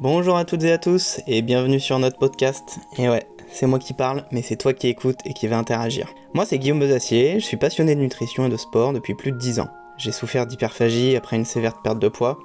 Bonjour à toutes et à tous et bienvenue sur notre podcast. Et ouais, c'est moi qui parle, mais c'est toi qui écoutes et qui va interagir. Moi c'est Guillaume Bezacier, je suis passionné de nutrition et de sport depuis plus de 10 ans. J'ai souffert d'hyperphagie après une sévère perte de poids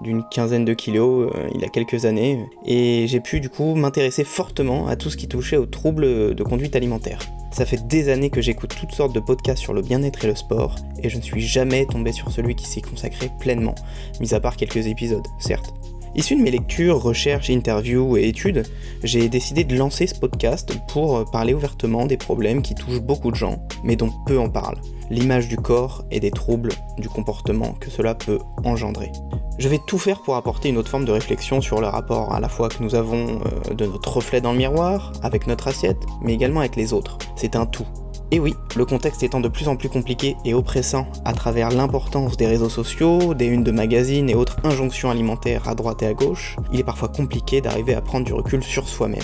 d'une quinzaine de kilos euh, il y a quelques années et j'ai pu du coup m'intéresser fortement à tout ce qui touchait aux troubles de conduite alimentaire. Ça fait des années que j'écoute toutes sortes de podcasts sur le bien-être et le sport et je ne suis jamais tombé sur celui qui s'y consacrait pleinement, mis à part quelques épisodes, certes. Issu de mes lectures, recherches, interviews et études, j'ai décidé de lancer ce podcast pour parler ouvertement des problèmes qui touchent beaucoup de gens, mais dont peu en parlent. L'image du corps et des troubles du comportement que cela peut engendrer. Je vais tout faire pour apporter une autre forme de réflexion sur le rapport à la fois que nous avons euh, de notre reflet dans le miroir, avec notre assiette, mais également avec les autres. C'est un tout, et oui, le contexte étant de plus en plus compliqué et oppressant à travers l'importance des réseaux sociaux, des unes de magazines et autres injonctions alimentaires à droite et à gauche, il est parfois compliqué d'arriver à prendre du recul sur soi-même.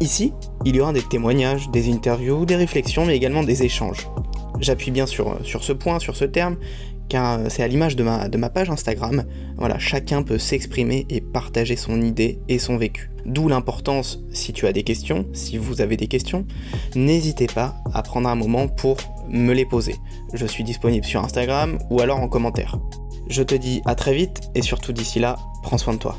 Ici, il y aura des témoignages, des interviews, des réflexions, mais également des échanges. J'appuie bien sur, sur ce point, sur ce terme, c'est à l'image de ma, de ma page Instagram, voilà, chacun peut s'exprimer et partager son idée et son vécu. D'où l'importance, si tu as des questions, si vous avez des questions, n'hésitez pas à prendre un moment pour me les poser. Je suis disponible sur Instagram ou alors en commentaire. Je te dis à très vite et surtout d'ici là, prends soin de toi.